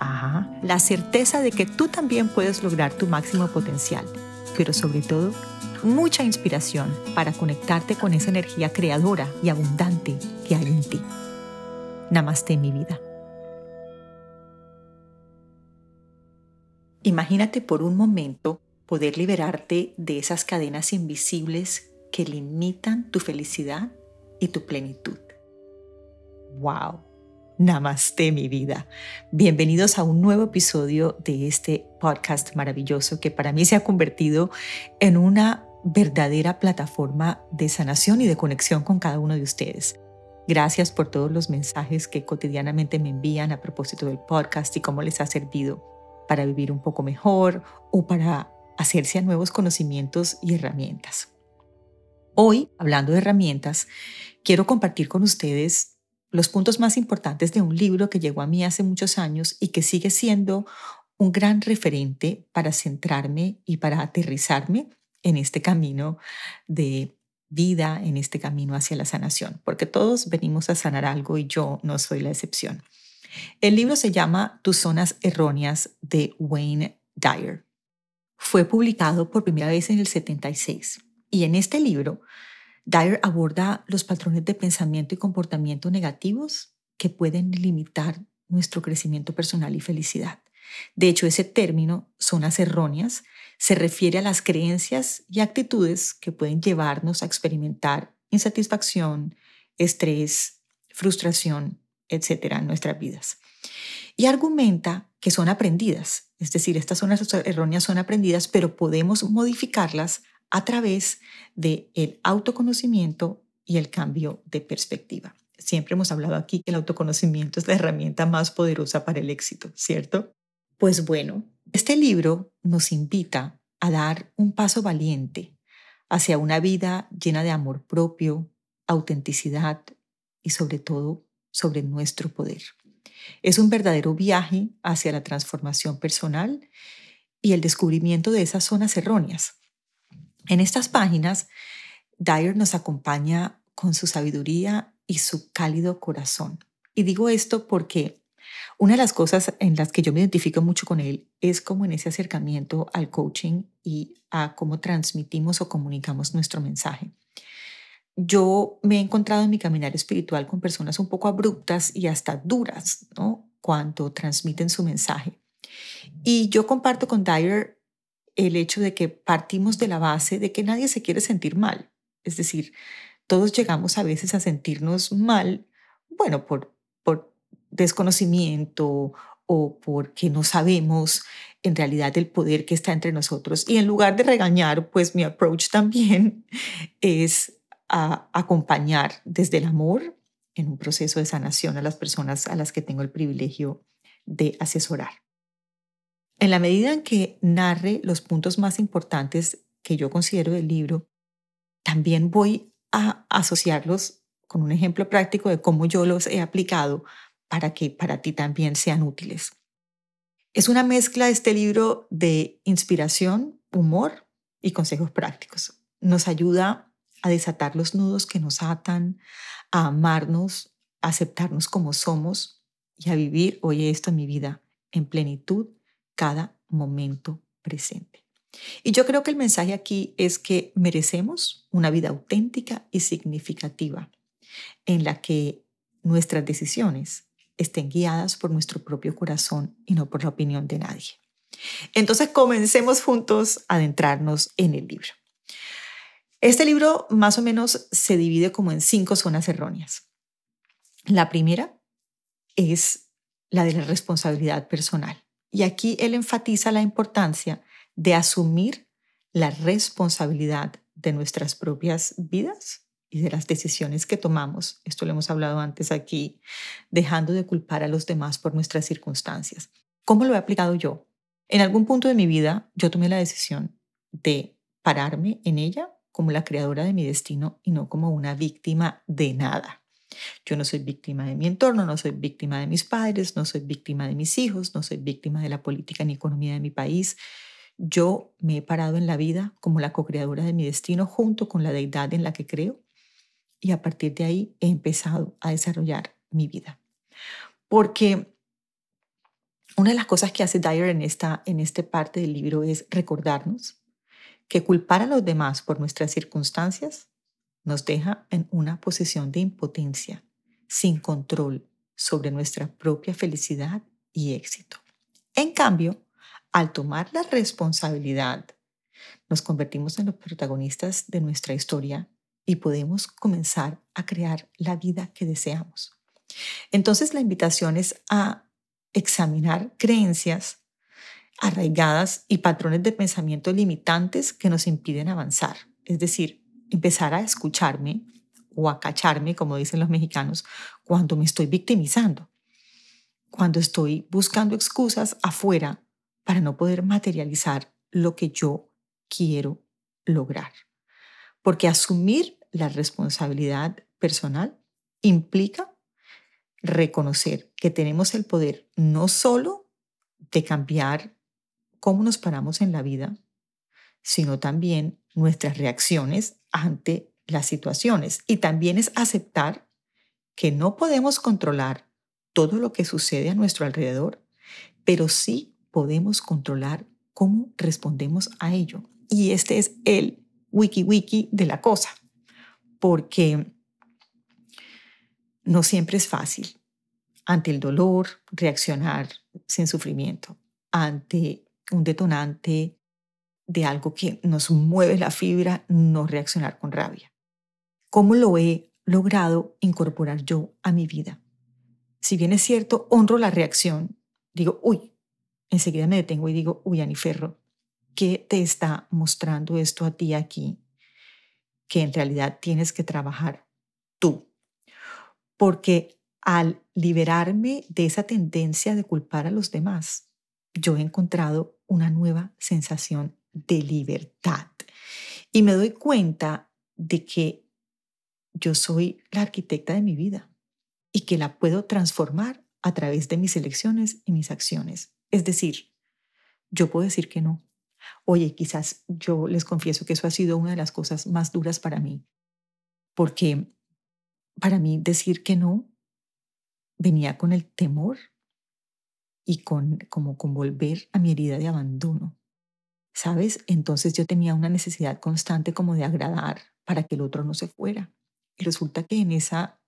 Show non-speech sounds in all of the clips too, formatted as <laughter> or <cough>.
Ajá, la certeza de que tú también puedes lograr tu máximo potencial, pero sobre todo, mucha inspiración para conectarte con esa energía creadora y abundante que hay en ti. Namaste mi vida. Imagínate por un momento poder liberarte de esas cadenas invisibles que limitan tu felicidad y tu plenitud. ¡Wow! Namaste mi vida. Bienvenidos a un nuevo episodio de este podcast maravilloso que para mí se ha convertido en una verdadera plataforma de sanación y de conexión con cada uno de ustedes. Gracias por todos los mensajes que cotidianamente me envían a propósito del podcast y cómo les ha servido para vivir un poco mejor o para hacerse a nuevos conocimientos y herramientas. Hoy, hablando de herramientas, quiero compartir con ustedes los puntos más importantes de un libro que llegó a mí hace muchos años y que sigue siendo un gran referente para centrarme y para aterrizarme en este camino de vida, en este camino hacia la sanación, porque todos venimos a sanar algo y yo no soy la excepción. El libro se llama Tus zonas erróneas de Wayne Dyer. Fue publicado por primera vez en el 76 y en este libro Dyer aborda los patrones de pensamiento y comportamiento negativos que pueden limitar nuestro crecimiento personal y felicidad. De hecho, ese término, zonas erróneas, se refiere a las creencias y actitudes que pueden llevarnos a experimentar insatisfacción, estrés, frustración, etcétera, en nuestras vidas. Y argumenta que son aprendidas, es decir, estas zonas erróneas son aprendidas, pero podemos modificarlas a través del el autoconocimiento y el cambio de perspectiva. Siempre hemos hablado aquí que el autoconocimiento es la herramienta más poderosa para el éxito, ¿cierto? Pues bueno, este libro nos invita a dar un paso valiente hacia una vida llena de amor propio, autenticidad y sobre todo sobre nuestro poder. Es un verdadero viaje hacia la transformación personal y el descubrimiento de esas zonas erróneas en estas páginas, Dyer nos acompaña con su sabiduría y su cálido corazón. Y digo esto porque una de las cosas en las que yo me identifico mucho con él es como en ese acercamiento al coaching y a cómo transmitimos o comunicamos nuestro mensaje. Yo me he encontrado en mi caminar espiritual con personas un poco abruptas y hasta duras, ¿no? Cuando transmiten su mensaje. Y yo comparto con Dyer el hecho de que partimos de la base de que nadie se quiere sentir mal. Es decir, todos llegamos a veces a sentirnos mal, bueno, por, desconocimiento o porque no sabemos en realidad el poder que está entre nosotros. Y en lugar de regañar, pues mi approach también <laughs> es acompañar desde el amor en un proceso de sanación a las personas a las que tengo el privilegio de asesorar. En la medida en que narre los puntos más importantes que yo considero del libro, también voy a asociarlos con un ejemplo práctico de cómo yo los he aplicado para que para ti también sean útiles. Es una mezcla este libro de inspiración, humor y consejos prácticos. Nos ayuda a desatar los nudos que nos atan, a amarnos, a aceptarnos como somos y a vivir, oye esto mi vida, en plenitud cada momento presente. Y yo creo que el mensaje aquí es que merecemos una vida auténtica y significativa en la que nuestras decisiones estén guiadas por nuestro propio corazón y no por la opinión de nadie. Entonces comencemos juntos a adentrarnos en el libro. Este libro más o menos se divide como en cinco zonas erróneas. La primera es la de la responsabilidad personal. Y aquí él enfatiza la importancia de asumir la responsabilidad de nuestras propias vidas y de las decisiones que tomamos. Esto lo hemos hablado antes aquí, dejando de culpar a los demás por nuestras circunstancias. ¿Cómo lo he aplicado yo? En algún punto de mi vida yo tomé la decisión de pararme en ella como la creadora de mi destino y no como una víctima de nada. Yo no soy víctima de mi entorno, no soy víctima de mis padres, no soy víctima de mis hijos, no soy víctima de la política ni economía de mi país. Yo me he parado en la vida como la co-creadora de mi destino junto con la deidad en la que creo y a partir de ahí he empezado a desarrollar mi vida. Porque una de las cosas que hace Dyer en esta, en esta parte del libro es recordarnos que culpar a los demás por nuestras circunstancias nos deja en una posición de impotencia, sin control sobre nuestra propia felicidad y éxito. En cambio, al tomar la responsabilidad, nos convertimos en los protagonistas de nuestra historia y podemos comenzar a crear la vida que deseamos. Entonces la invitación es a examinar creencias arraigadas y patrones de pensamiento limitantes que nos impiden avanzar. Es decir, empezar a escucharme o a cacharme, como dicen los mexicanos, cuando me estoy victimizando, cuando estoy buscando excusas afuera para no poder materializar lo que yo quiero lograr. Porque asumir la responsabilidad personal implica reconocer que tenemos el poder no solo de cambiar cómo nos paramos en la vida, sino también nuestras reacciones ante las situaciones. Y también es aceptar que no podemos controlar todo lo que sucede a nuestro alrededor, pero sí podemos controlar cómo respondemos a ello. Y este es el wiki wiki de la cosa, porque no siempre es fácil ante el dolor reaccionar sin sufrimiento, ante un detonante de algo que nos mueve la fibra, no reaccionar con rabia. ¿Cómo lo he logrado incorporar yo a mi vida? Si bien es cierto, honro la reacción, digo, uy, enseguida me detengo y digo, uy, Aniferro, ¿qué te está mostrando esto a ti aquí? Que en realidad tienes que trabajar tú. Porque al liberarme de esa tendencia de culpar a los demás, yo he encontrado una nueva sensación de libertad. Y me doy cuenta de que yo soy la arquitecta de mi vida y que la puedo transformar a través de mis elecciones y mis acciones. Es decir, yo puedo decir que no. Oye, quizás yo les confieso que eso ha sido una de las cosas más duras para mí, porque para mí decir que no venía con el temor y con como con volver a mi herida de abandono. ¿Sabes? Entonces yo tenía una necesidad constante como de agradar para que el otro no se fuera. Y resulta que en esa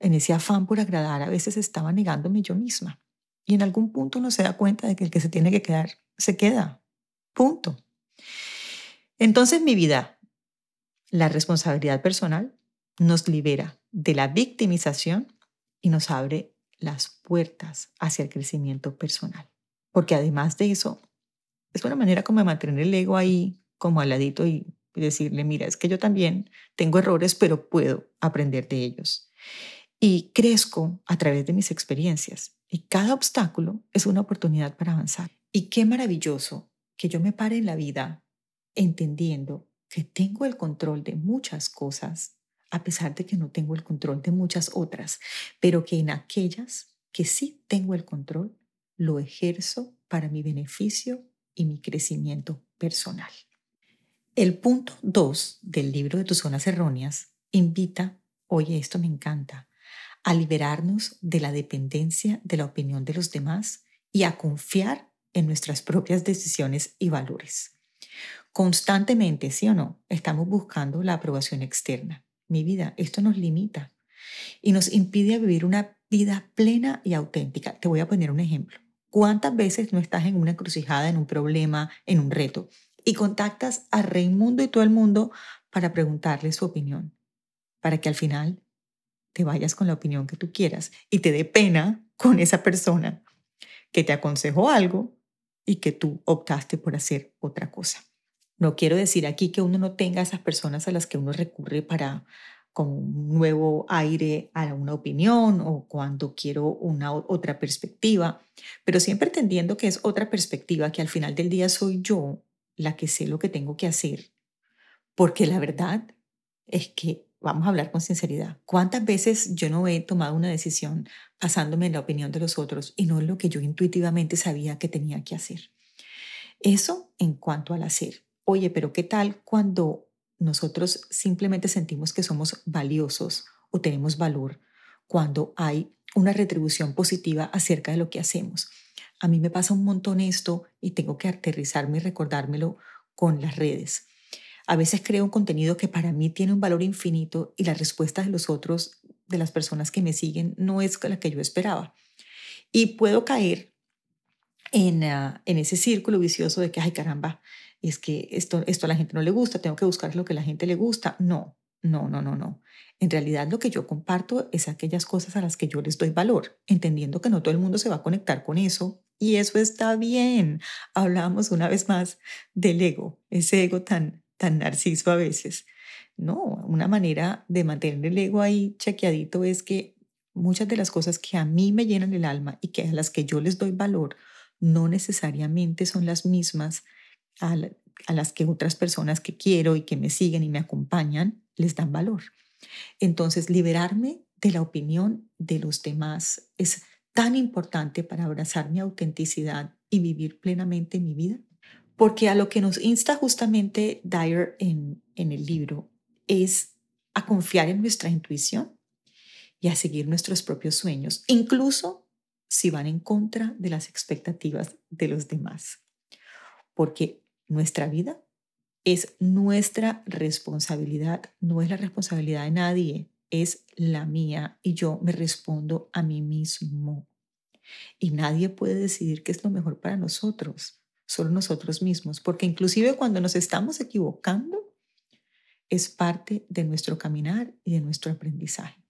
en ese afán por agradar a veces estaba negándome yo misma. Y en algún punto uno se da cuenta de que el que se tiene que quedar se queda. Punto. Entonces mi vida, la responsabilidad personal nos libera de la victimización y nos abre las puertas hacia el crecimiento personal. Porque además de eso, es una manera como de mantener el ego ahí como al ladito y decirle, mira, es que yo también tengo errores, pero puedo aprender de ellos. Y crezco a través de mis experiencias. Y cada obstáculo es una oportunidad para avanzar. Y qué maravilloso que yo me pare en la vida entendiendo que tengo el control de muchas cosas a pesar de que no tengo el control de muchas otras, pero que en aquellas que sí tengo el control, lo ejerzo para mi beneficio y mi crecimiento personal. El punto 2 del libro de tus zonas erróneas invita, oye, esto me encanta, a liberarnos de la dependencia de la opinión de los demás y a confiar en nuestras propias decisiones y valores. Constantemente, sí o no, estamos buscando la aprobación externa mi vida. Esto nos limita y nos impide vivir una vida plena y auténtica. Te voy a poner un ejemplo. ¿Cuántas veces no estás en una encrucijada, en un problema, en un reto y contactas a Raimundo y todo el mundo para preguntarle su opinión? Para que al final te vayas con la opinión que tú quieras y te dé pena con esa persona que te aconsejó algo y que tú optaste por hacer otra cosa. No quiero decir aquí que uno no tenga esas personas a las que uno recurre para como un nuevo aire a una opinión o cuando quiero una otra perspectiva, pero siempre entendiendo que es otra perspectiva, que al final del día soy yo la que sé lo que tengo que hacer, porque la verdad es que vamos a hablar con sinceridad. ¿Cuántas veces yo no he tomado una decisión basándome en la opinión de los otros y no lo que yo intuitivamente sabía que tenía que hacer? Eso en cuanto al hacer. Oye, pero ¿qué tal cuando nosotros simplemente sentimos que somos valiosos o tenemos valor cuando hay una retribución positiva acerca de lo que hacemos? A mí me pasa un montón esto y tengo que aterrizarme y recordármelo con las redes. A veces creo un contenido que para mí tiene un valor infinito y la respuesta de los otros, de las personas que me siguen, no es la que yo esperaba. Y puedo caer en, ah, en ese círculo vicioso de que, ay caramba, es que esto, esto a la gente no le gusta, tengo que buscar lo que a la gente le gusta. No, no, no, no, no. En realidad lo que yo comparto es aquellas cosas a las que yo les doy valor, entendiendo que no todo el mundo se va a conectar con eso y eso está bien. Hablamos una vez más del ego, ese ego tan, tan narciso a veces. No, una manera de mantener el ego ahí chequeadito es que muchas de las cosas que a mí me llenan el alma y que a las que yo les doy valor no necesariamente son las mismas a, las que otras personas que quiero y que me siguen y me acompañan les dan valor. Entonces, liberarme de la opinión de los demás es tan importante para abrazar mi autenticidad y vivir plenamente mi vida porque a lo que nos insta justamente Dyer en, en el libro es a confiar en nuestra intuición y a seguir nuestros propios sueños, incluso si van en contra de las expectativas de los demás. Porque nuestra vida es nuestra responsabilidad, no es la responsabilidad de nadie, es la mía y yo me respondo a mí mismo. Y nadie puede decidir qué es lo mejor para nosotros solo nosotros mismos, porque inclusive cuando nos estamos equivocando, es parte de nuestro caminar y de nuestro aprendizaje.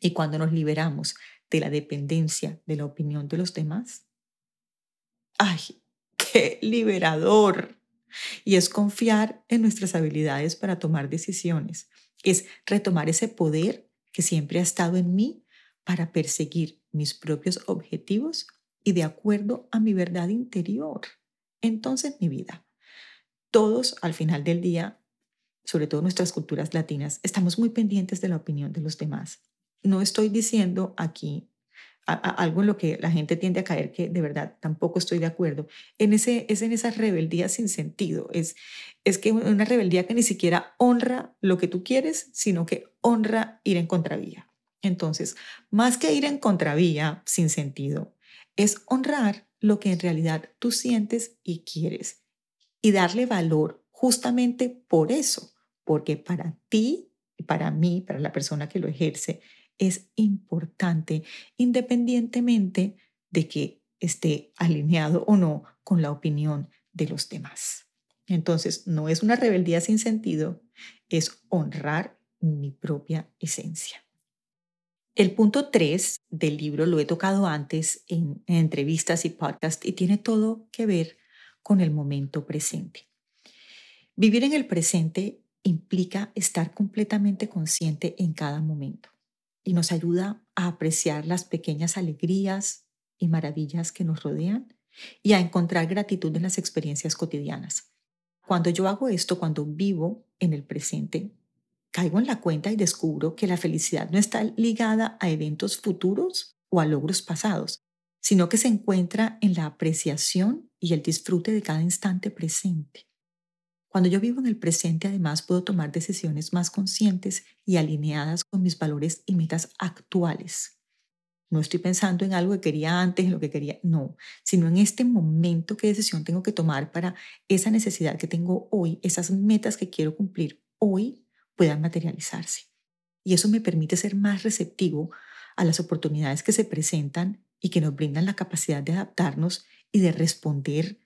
Y cuando nos liberamos de la dependencia de la opinión de los demás, ¡ay, qué <laughs> liberador! Y es confiar en nuestras habilidades para tomar decisiones, es retomar ese poder que siempre ha estado en mí para perseguir mis propios objetivos y de acuerdo a mi verdad interior. Entonces, mi vida, todos al final del día, sobre todo nuestras culturas latinas, estamos muy pendientes de la opinión de los demás. No estoy diciendo aquí algo en lo que la gente tiende a caer que de verdad tampoco estoy de acuerdo. En ese, es en esa rebeldía sin sentido. Es, es que una rebeldía que ni siquiera honra lo que tú quieres, sino que honra ir en contravía. Entonces, más que ir en contravía sin sentido, es honrar lo que en realidad tú sientes y quieres y darle valor justamente por eso, porque para ti, para mí, para la persona que lo ejerce, es importante independientemente de que esté alineado o no con la opinión de los demás. Entonces, no es una rebeldía sin sentido, es honrar mi propia esencia. El punto 3 del libro lo he tocado antes en, entrevistas y podcasts y tiene todo que ver con el momento presente. Vivir en el presente implica estar completamente consciente en cada momento y nos ayuda a apreciar las pequeñas alegrías y maravillas que nos rodean y a encontrar gratitud en las experiencias cotidianas. Cuando yo hago esto, cuando vivo en el presente, caigo en la cuenta y descubro que la felicidad no está ligada a eventos futuros o a logros pasados, sino que se encuentra en la apreciación y el disfrute de cada instante presente. Cuando yo vivo en el presente, además, puedo tomar decisiones más conscientes y alineadas con mis valores y metas actuales. No estoy pensando en algo que quería antes, en lo que quería, no, sino en este momento qué decisión tengo que tomar para esa necesidad que tengo hoy, esas metas que quiero cumplir hoy puedan materializarse. Y eso me permite ser más receptivo a las oportunidades que se presentan y que nos brindan la capacidad de adaptarnos y de responder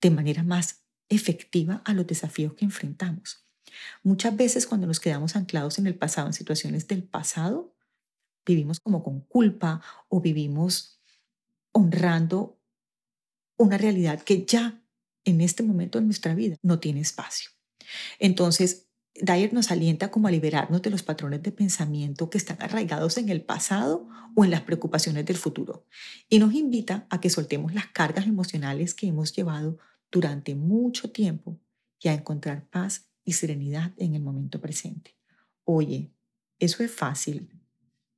de manera más efectiva a los desafíos que enfrentamos. Muchas veces cuando nos quedamos anclados en el pasado, en situaciones del pasado, vivimos como con culpa o vivimos honrando una realidad que ya en este momento de nuestra vida no tiene espacio. Entonces, Dyer nos alienta como a liberarnos de los patrones de pensamiento que están arraigados en el pasado o en las preocupaciones del futuro y nos invita a que soltemos las cargas emocionales que hemos llevado durante mucho tiempo y a encontrar paz y serenidad en el momento presente. Oye, ¿eso es fácil?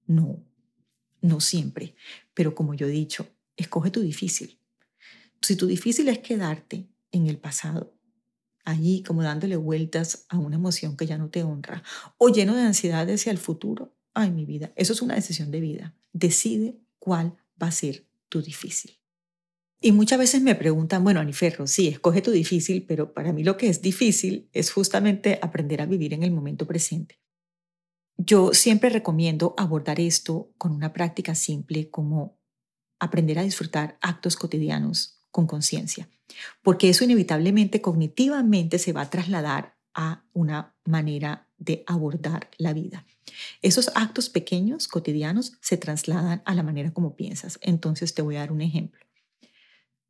No, no siempre, pero como yo he dicho, escoge tu difícil. Si tu difícil es quedarte en el pasado, allí como dándole vueltas a una emoción que ya no te honra, o lleno de ansiedad hacia el futuro, ay mi vida, eso es una decisión de vida. Decide cuál va a ser tu difícil. Y muchas veces me preguntan, bueno, Aniferro, sí, escoge tu difícil, pero para mí lo que es difícil es justamente aprender a vivir en el momento presente. Yo siempre recomiendo abordar esto con una práctica simple como aprender a disfrutar actos cotidianos con conciencia, porque eso inevitablemente cognitivamente se va a trasladar a una manera de abordar la vida. Esos actos pequeños, cotidianos, se trasladan a la manera como piensas. Entonces te voy a dar un ejemplo.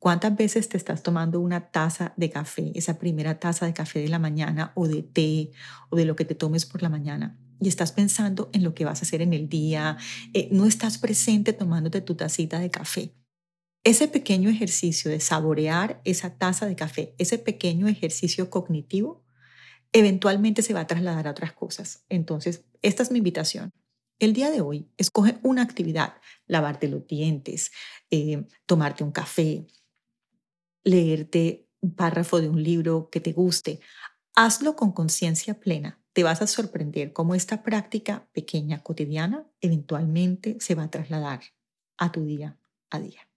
¿Cuántas veces te estás tomando una taza de café, esa primera taza de café de la mañana o de té o de lo que te tomes por la mañana? Y estás pensando en lo que vas a hacer en el día, eh, no estás presente tomándote tu tacita de café. Ese pequeño ejercicio de saborear esa taza de café, ese pequeño ejercicio cognitivo, eventualmente se va a trasladar a otras cosas. Entonces, esta es mi invitación. El día de hoy, escoge una actividad, lavarte los dientes, eh, tomarte un café, leerte un párrafo de un libro que te guste. Hazlo con conciencia plena. Te vas a sorprender cómo esta práctica pequeña, cotidiana, eventualmente se va a trasladar a tu día a día.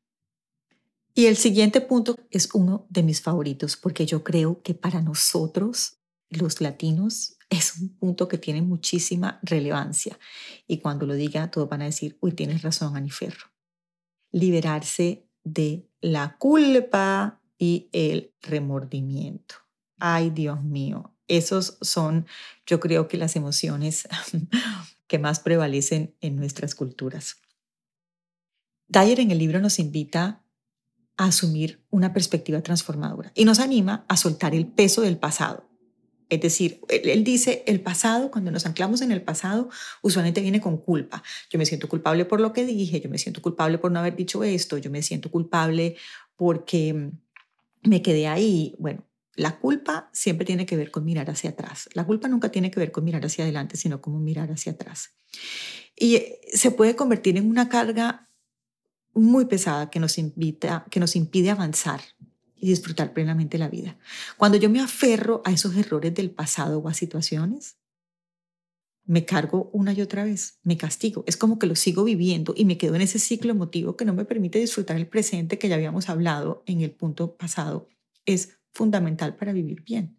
Y el siguiente punto es uno de mis favoritos porque yo creo que para nosotros, los latinos, es un punto que tiene muchísima relevancia. Y cuando lo diga, todos van a decir, uy, tienes razón, Aniferro. Liberarse de la culpa y el remordimiento. Ay, Dios mío, esos son, yo creo que las emociones <laughs> que más prevalecen en nuestras culturas. Dyer en el libro nos invita a asumir una perspectiva transformadora y nos anima a soltar el peso del pasado. Es decir, él, dice, el pasado, cuando nos anclamos en el pasado, usualmente viene con culpa. Yo me siento culpable por lo que dije, yo me siento culpable por no haber dicho esto, yo me siento culpable porque mm, me quedé ahí. Bueno, la culpa siempre tiene que ver con mirar hacia atrás. La culpa nunca tiene que ver con mirar hacia adelante, sino como mirar hacia atrás. Y eh, se puede convertir en una carga muy pesada que nos, invita, que nos impide avanzar y disfrutar plenamente la vida. Cuando yo me aferro a esos errores del pasado o a situaciones, me cargo una y otra vez, me castigo. Es como que lo sigo viviendo y me quedo en ese ciclo emotivo que no me permite disfrutar el presente que ya habíamos hablado en el punto pasado. Es fundamental para vivir bien.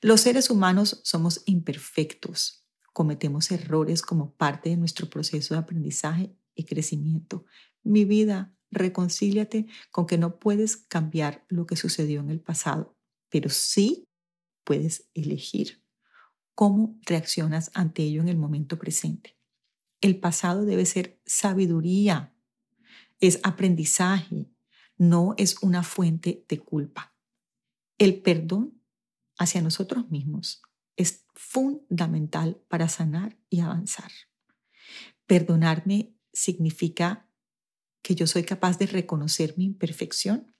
Los seres humanos somos imperfectos, cometemos errores como parte de nuestro proceso de aprendizaje y crecimiento. Mi vida, reconcíliate con que no puedes cambiar lo que sucedió en el pasado, pero sí puedes elegir cómo reaccionas ante ello en el momento presente. El pasado debe ser sabiduría, es aprendizaje, no es una fuente de culpa. El perdón hacia nosotros mismos es fundamental para sanar y avanzar. Perdonarme significa que yo soy capaz de reconocer mi imperfección,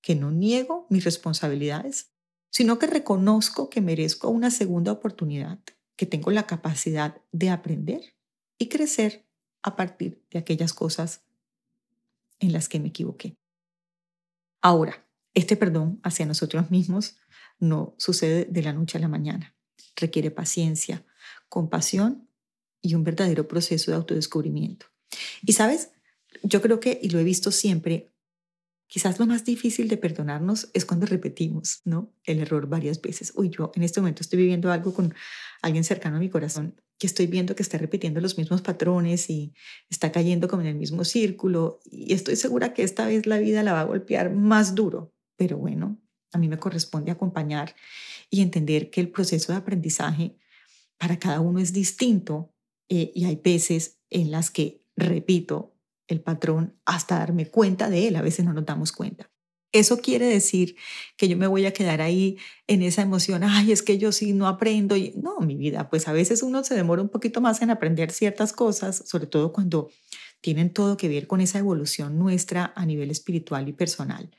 que no niego mis responsabilidades, sino que reconozco que merezco una segunda oportunidad, que tengo la capacidad de aprender y crecer a partir de aquellas cosas en las que me equivoqué. Ahora, este perdón hacia nosotros mismos no sucede de la noche a la mañana. Requiere paciencia, compasión y un verdadero proceso de autodescubrimiento. Y sabes, yo creo que, y lo he visto siempre, quizás lo más difícil de perdonarnos es cuando repetimos, ¿no? El error varias veces. Uy, yo en este momento estoy viviendo algo con alguien cercano a mi corazón que estoy viendo que está repitiendo los mismos patrones y está cayendo como en el mismo círculo y estoy segura que esta vez la vida la va a golpear más duro, pero bueno, a mí me corresponde acompañar y entender que el proceso de aprendizaje para cada uno es distinto eh, y hay veces en las que repito el patrón hasta darme cuenta de él. A veces no nos damos cuenta. Eso quiere decir que yo me voy a quedar ahí en esa emoción, ay, es que yo sí no aprendo. Y, no, mi vida, pues a veces uno se demora un poquito más en aprender ciertas cosas, sobre todo cuando tienen todo que ver con esa evolución nuestra a nivel espiritual y personal.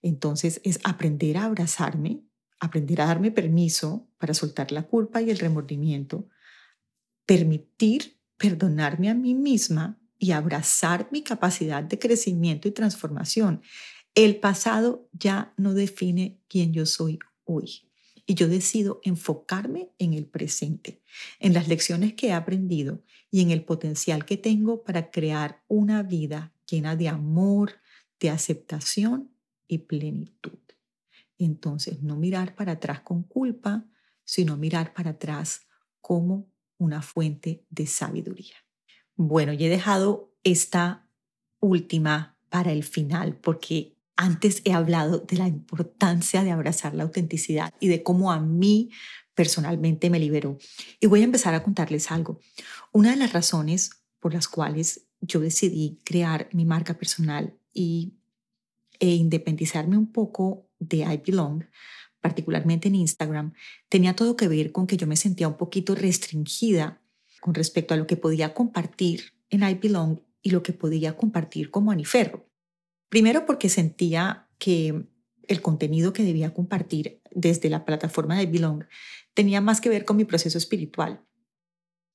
Entonces es aprender a abrazarme, aprender a darme permiso para soltar la culpa y el remordimiento, permitir perdonarme a mí misma y abrazar mi capacidad de crecimiento y transformación. El pasado ya no define quién yo soy hoy. Y yo decido enfocarme en el presente, en las lecciones que he aprendido y en el potencial que tengo para crear una vida llena de amor, de aceptación y plenitud. Entonces, no mirar para atrás con culpa, sino mirar para atrás como una fuente de sabiduría. Bueno, y he dejado esta última para el final porque antes he hablado de la importancia de abrazar la autenticidad y de cómo a mí personalmente me liberó. Y voy a empezar a contarles algo. Una de las razones por las cuales yo decidí crear mi marca personal y, e independizarme un poco de I Belong, particularmente en Instagram, tenía todo que ver con que yo me sentía un poquito restringida con respecto a lo que podía compartir en I Belong y lo que podía compartir como Aniferro. Primero porque sentía que el contenido que debía compartir desde la plataforma de Belong tenía más que ver con mi proceso espiritual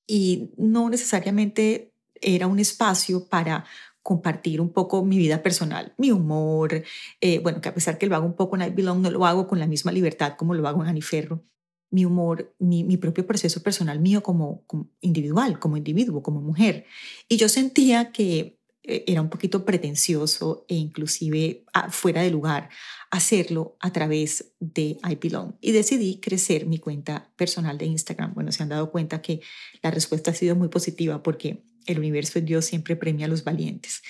y no necesariamente era un espacio para compartir un poco mi vida personal, mi humor, eh, bueno, que a pesar que lo hago un poco en I Belong, no lo hago con la misma libertad como lo hago en Aniferro, mi humor, mi, propio proceso personal mío como, como, individual, como individuo, como mujer. Y yo sentía que eh, era un poquito pretencioso e inclusive ah, fuera de lugar hacerlo a través de I Belong. Y decidí crecer mi cuenta personal de Instagram. Bueno, se han dado cuenta que la respuesta ha sido muy positiva porque el universo de Dios siempre premia a los valientes.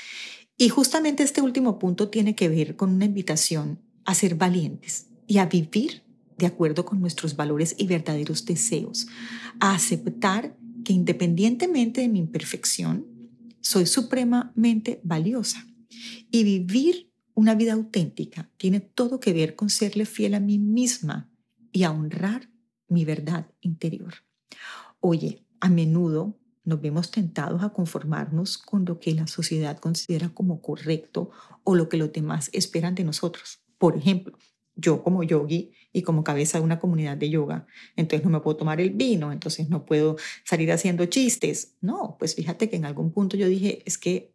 Y justamente este último punto tiene que ver con una invitación a ser valientes y a vivir de acuerdo con nuestros valores y verdaderos deseos, a aceptar que independientemente de mi imperfección, soy supremamente valiosa. Y vivir una vida auténtica tiene todo que ver con serle fiel a mí misma y a honrar mi verdad interior. Oye, a menudo nos vemos tentados a conformarnos con lo que la sociedad considera como correcto o lo que los demás esperan de nosotros. Por ejemplo, yo como yogi y como cabeza de una comunidad de yoga, entonces no me puedo tomar el vino, entonces no puedo salir haciendo chistes. No, pues fíjate que en algún punto yo dije, es que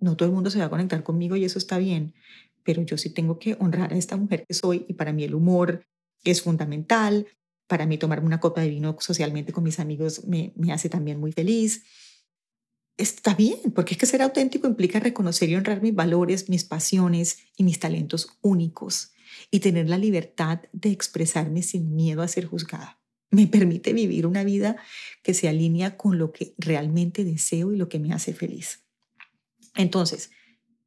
no todo el mundo se va a conectar conmigo y eso está bien, pero yo sí tengo que honrar a esta mujer que soy y para mí el humor es fundamental, para mí tomarme una copa de vino socialmente con mis amigos me, me hace también muy feliz. Está bien, porque es que ser auténtico implica reconocer y honrar mis valores, mis pasiones y mis talentos únicos y tener la libertad de expresarme sin miedo a ser juzgada. Me permite vivir una vida que se alinea con lo que realmente deseo y lo que me hace feliz. Entonces,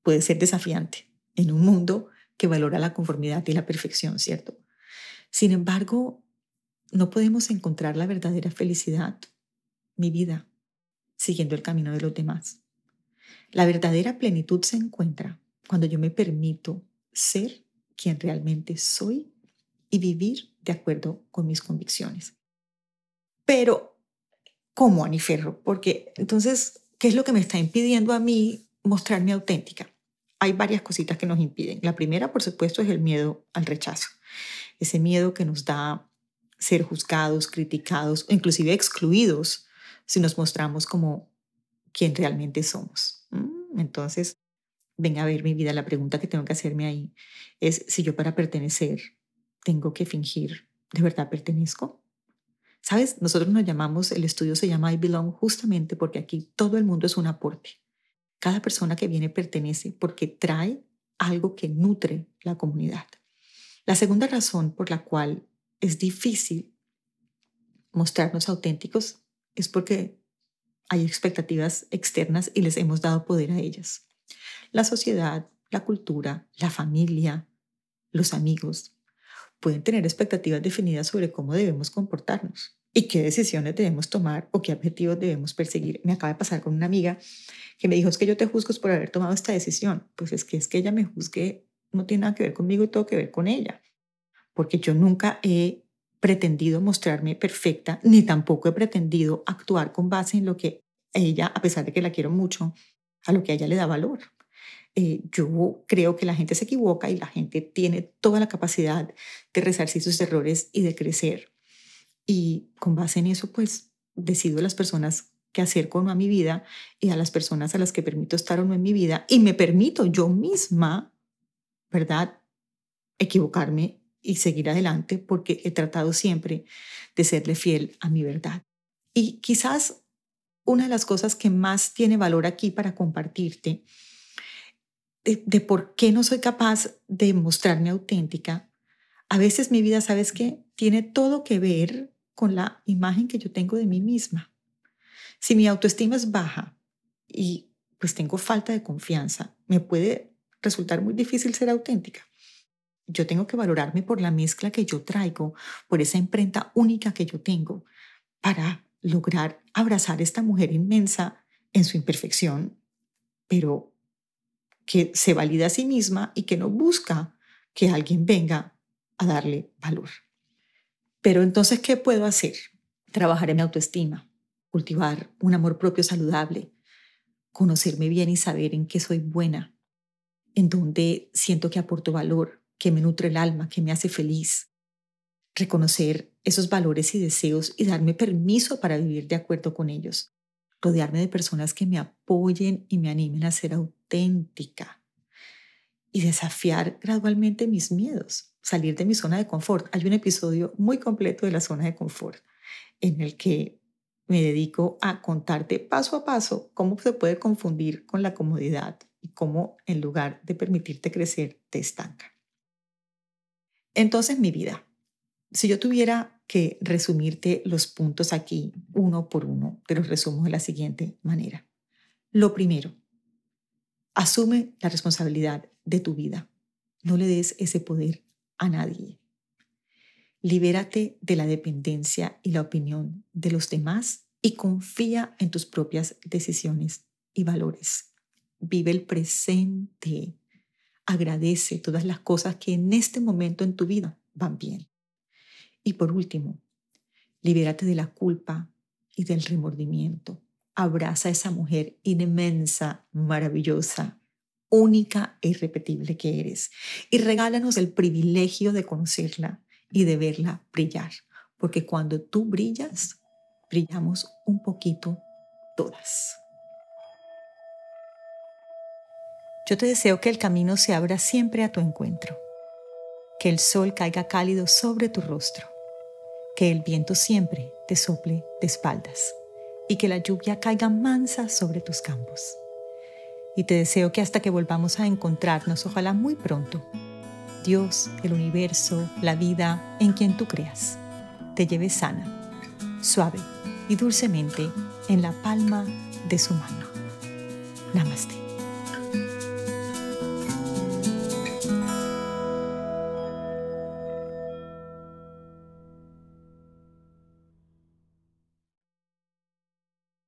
puede ser desafiante en un mundo que valora la conformidad y la perfección, ¿cierto? Sin embargo, no podemos encontrar la verdadera felicidad, mi vida, siguiendo el camino de los demás. La verdadera plenitud se encuentra cuando yo me permito ser quien realmente soy y vivir de acuerdo con mis convicciones. Pero, ¿cómo, Aniferro? Porque entonces, ¿qué es lo que me está impidiendo a mí mostrarme auténtica? Hay varias cositas que nos impiden. La primera, por supuesto, es el miedo al rechazo. Ese miedo que nos da ser juzgados, criticados inclusive excluidos si nos mostramos como quien realmente somos. Mm, entonces, ven a ver mi vida, la pregunta que tengo que hacerme ahí es si yo para pertenecer tengo que fingir, ¿de verdad pertenezco? ¿Sabes? Nosotros nos llamamos, el estudio se llama I Belong justamente porque aquí todo el mundo es un aporte. Cada persona que viene pertenece porque trae algo que nutre la comunidad. La segunda razón por la cual es difícil mostrarnos auténticos es porque hay expectativas externas y les hemos dado poder a ellas la sociedad, la cultura, la familia, los amigos, pueden tener expectativas definidas sobre cómo debemos comportarnos y qué decisiones debemos tomar o qué objetivos debemos perseguir. Me acaba de pasar con una amiga que me dijo, es que yo te juzgo por haber tomado esta decisión. Pues es que es que ella me juzgue no tiene nada que ver conmigo y todo que ver con ella. Porque yo nunca he pretendido mostrarme perfecta, ni tampoco he pretendido actuar con base en lo que ella, a pesar de que la quiero mucho, a lo que a ella le da valor. Eh, yo creo que la gente se equivoca y la gente tiene toda la capacidad de resarcir sus errores y de crecer. Y con base en eso, pues decido las personas que acerco o no a mi vida y a las personas a las que permito estar o no en mi vida y me permito yo misma, ¿verdad? Equivocarme y seguir adelante porque he tratado siempre de serle fiel a mi verdad. Y quizás una de las cosas que más tiene valor aquí para compartirte de, por qué no soy capaz de mostrarme auténtica, a veces mi vida, ¿sabes qué? Tiene todo que ver con la imagen que yo tengo de mí misma. Si mi autoestima es baja y pues tengo falta de confianza, me puede resultar muy difícil ser auténtica. Yo tengo que valorarme por la mezcla que yo traigo, por esa imprenta única que yo tengo, para lograr abrazar a esta mujer inmensa en su imperfección, pero que se valida a sí misma y que no busca que alguien venga a darle valor. Pero entonces, ¿qué puedo hacer? Trabajar en mi autoestima, cultivar un amor propio saludable, conocerme bien y saber en qué soy buena, en dónde siento que aporto valor, que me nutre el alma, que me hace feliz. Reconocer esos valores y deseos y darme permiso para vivir de acuerdo con ellos. Rodearme de personas que me apoyen y me animen a ser auténtica. Y desafiar gradualmente mis miedos, salir de mi zona de confort. Hay un episodio muy completo de la zona de confort en el que me dedico a contarte paso a paso cómo se puede confundir con la comodidad y cómo en lugar de permitirte crecer, te estanca. Entonces, mi vida, si yo tuviera que resumirte los puntos aquí uno por uno, te los resumo de la siguiente manera. Lo primero, asume la responsabilidad de tu vida. No le des ese poder a nadie. Libérate de la dependencia y la opinión de los demás y confía en tus propias decisiones y valores. Vive el presente. Agradece todas las cosas que en este momento en tu vida van bien. Y por último, libérate de la culpa y del remordimiento. Abraza a esa mujer inmensa, maravillosa, única e irrepetible que eres. Y regálanos el privilegio de conocerla y de verla brillar, porque cuando tú brillas, brillamos un poquito todas. Yo te deseo que el camino se abra siempre a tu encuentro, que el sol caiga cálido sobre tu rostro, que el viento siempre te sople de espaldas y que la lluvia caiga mansa sobre tus campos. Y te deseo que hasta que volvamos a encontrarnos, ojalá muy pronto, Dios, el universo, la vida en quien tú creas, te lleve sana, suave y dulcemente en la palma de su mano. Namaste.